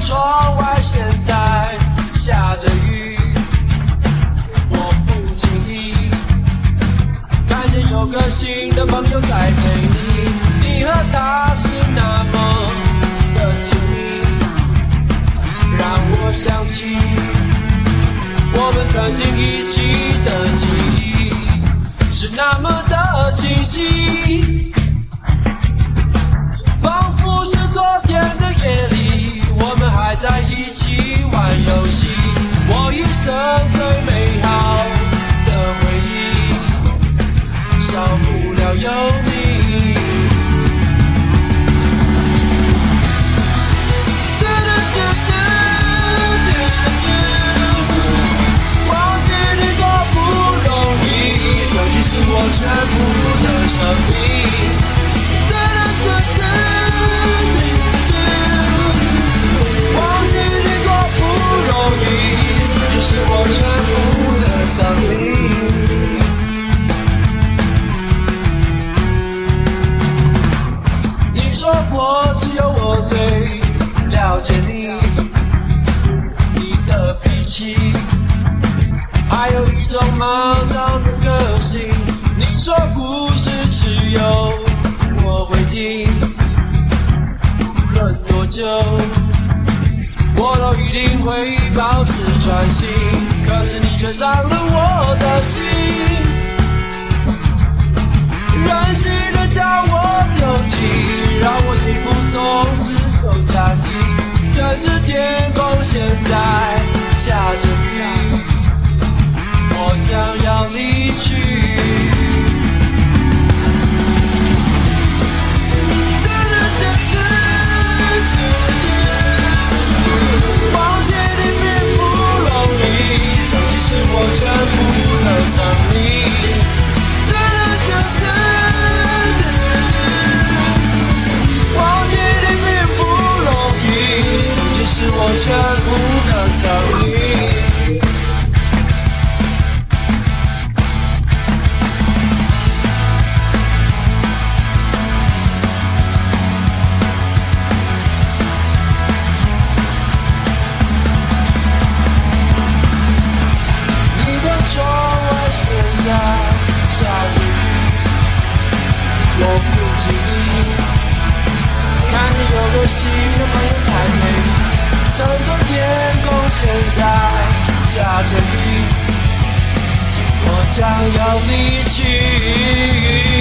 窗外现在下着雨，我不经意看见有个新的朋友在陪你，你和他是那么的亲密，让我想起我们曾经一起你说过只有我最了解你，你的脾气，还有一种莽撞的个性。你说故事只有我会听，无论多久，我都一定会保持专心。可是你却伤了我的心，任性福从此就暂停。任着天部的生命。你的窗外现在下着雨，我不经意看见有个新在下着雨，我将要离去。